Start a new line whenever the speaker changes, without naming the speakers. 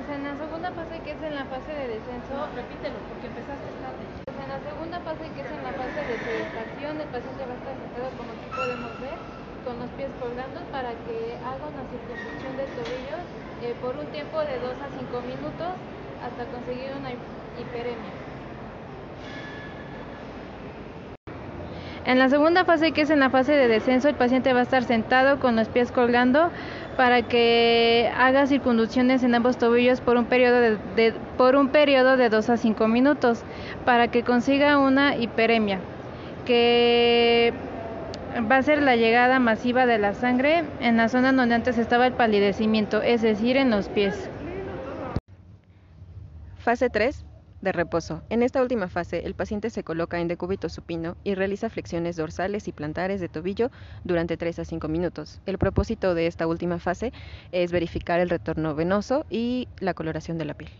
Pues en la segunda fase, que es en la fase de descenso,
No, repítelo, porque empezaste tarde.
pues en la segunda fase, que es en la fase de sedestación, el paciente va a estar sentado, como aquí podemos ver, con los pies colgando para que haga una circunfusión del tobillo eh, por un tiempo de 2 a 5 minutos hasta conseguir una hiperemia. En la segunda fase, que es en la fase de descenso, el paciente va a estar sentado con los pies colgando para que haga circunducciones en ambos tobillos por un periodo de, de, por un periodo de 2 a 5 minutos para que consiga una hiperemia, que va a ser la llegada masiva de la sangre en la zona donde antes estaba el palidecimiento, es decir, en los pies.
Fase 3 de reposo. En esta última fase, el paciente se coloca en decúbito supino y realiza flexiones dorsales y plantares de tobillo durante 3 a 5 minutos. El propósito de esta última fase es verificar el retorno venoso y la coloración de la piel.